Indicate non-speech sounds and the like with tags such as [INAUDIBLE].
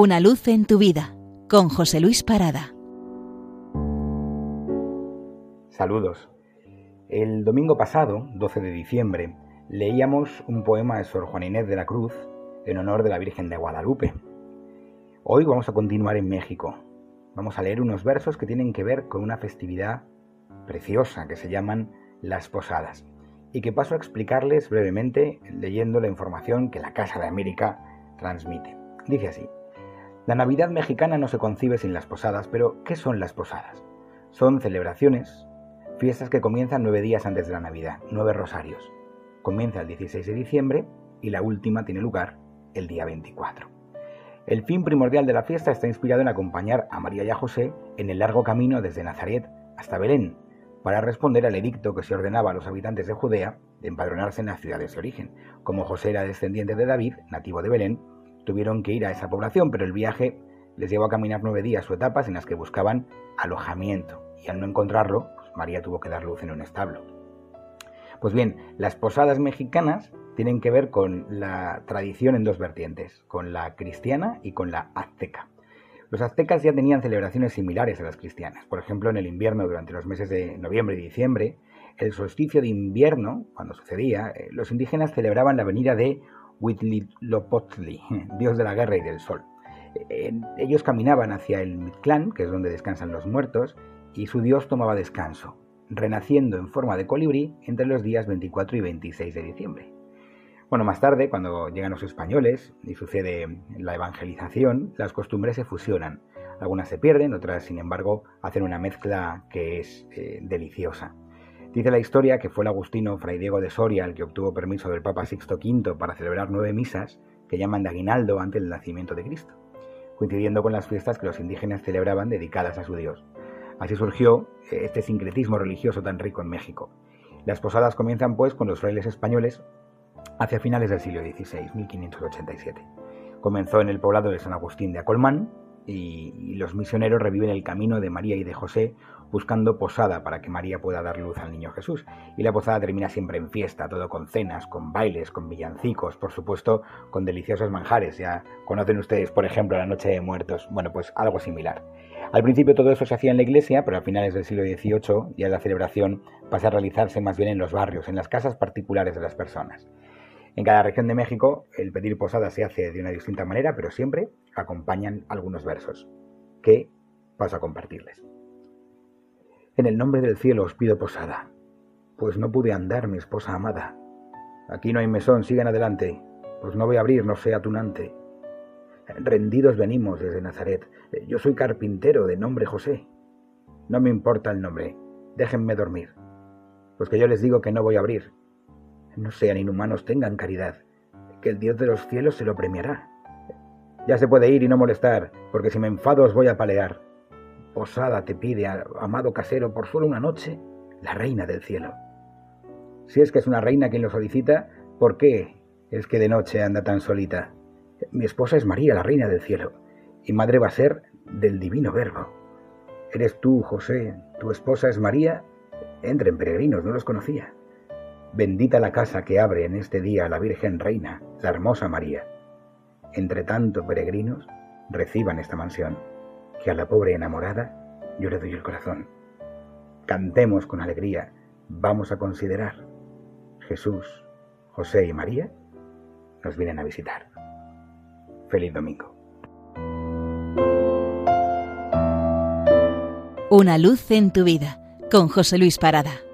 Una luz en tu vida con José Luis Parada. Saludos. El domingo pasado, 12 de diciembre, leíamos un poema de Sor Juan Inés de la Cruz en honor de la Virgen de Guadalupe. Hoy vamos a continuar en México. Vamos a leer unos versos que tienen que ver con una festividad preciosa que se llaman las posadas y que paso a explicarles brevemente leyendo la información que la Casa de América transmite. Dice así. La Navidad mexicana no se concibe sin las posadas, pero ¿qué son las posadas? Son celebraciones, fiestas que comienzan nueve días antes de la Navidad, nueve rosarios. Comienza el 16 de diciembre y la última tiene lugar el día 24. El fin primordial de la fiesta está inspirado en acompañar a María y a José en el largo camino desde Nazaret hasta Belén, para responder al edicto que se ordenaba a los habitantes de Judea de empadronarse en las ciudades de origen. Como José era descendiente de David, nativo de Belén, tuvieron que ir a esa población, pero el viaje les llevó a caminar nueve días o etapas en las que buscaban alojamiento, y al no encontrarlo, pues María tuvo que dar luz en un establo. Pues bien, las posadas mexicanas tienen que ver con la tradición en dos vertientes, con la cristiana y con la azteca. Los aztecas ya tenían celebraciones similares a las cristianas. Por ejemplo, en el invierno, durante los meses de noviembre y diciembre, el solsticio de invierno, cuando sucedía, eh, los indígenas celebraban la venida de Huitlilopochtli, [LAUGHS] dios de la guerra y del sol. Ellos caminaban hacia el Mictlán, que es donde descansan los muertos, y su dios tomaba descanso, renaciendo en forma de colibrí entre los días 24 y 26 de diciembre. Bueno, más tarde, cuando llegan los españoles y sucede la evangelización, las costumbres se fusionan. Algunas se pierden, otras, sin embargo, hacen una mezcla que es eh, deliciosa. Dice la historia que fue el agustino Fray Diego de Soria el que obtuvo permiso del Papa Sixto V para celebrar nueve misas que llaman de aguinaldo antes del nacimiento de Cristo, coincidiendo con las fiestas que los indígenas celebraban dedicadas a su Dios. Así surgió eh, este sincretismo religioso tan rico en México. Las posadas comienzan pues con los frailes españoles hacia finales del siglo XVI, 1587. Comenzó en el poblado de San Agustín de Acolmán, y, los misioneros reviven el camino de María y de José buscando posada para que María pueda dar luz al niño Jesús. Y la posada termina siempre en fiesta, todo con cenas, con bailes, con villancicos, por supuesto, con deliciosos manjares. Ya conocen ustedes, por ejemplo, la Noche de Muertos. Bueno, pues algo similar. Al principio todo eso se hacía en la iglesia, pero a finales del siglo XVIII ya la celebración pasa a realizarse más bien en los barrios, en las casas particulares de las personas. En cada región de México el pedir posada se hace de una distinta manera, pero siempre acompañan algunos versos, que paso a compartirles. En el nombre del cielo os pido posada, pues no pude andar, mi esposa amada. Aquí no hay mesón, sigan adelante, pues no voy a abrir, no sea tunante. Rendidos venimos desde Nazaret, yo soy carpintero de nombre José. No me importa el nombre, déjenme dormir, pues que yo les digo que no voy a abrir, no sean inhumanos, tengan caridad, que el Dios de los cielos se lo premiará. Ya se puede ir y no molestar, porque si me enfado os voy a palear. Posada te pide, amado casero, por solo una noche, la reina del cielo. Si es que es una reina quien lo solicita, ¿por qué es que de noche anda tan solita? Mi esposa es María, la reina del cielo, y madre va a ser del divino verbo. Eres tú, José, tu esposa es María. Entren peregrinos, no los conocía. Bendita la casa que abre en este día la Virgen Reina, la hermosa María. Entre tanto peregrinos, reciban esta mansión, que a la pobre enamorada yo le doy el corazón. Cantemos con alegría, vamos a considerar. Jesús, José y María nos vienen a visitar. Feliz domingo. Una luz en tu vida, con José Luis Parada.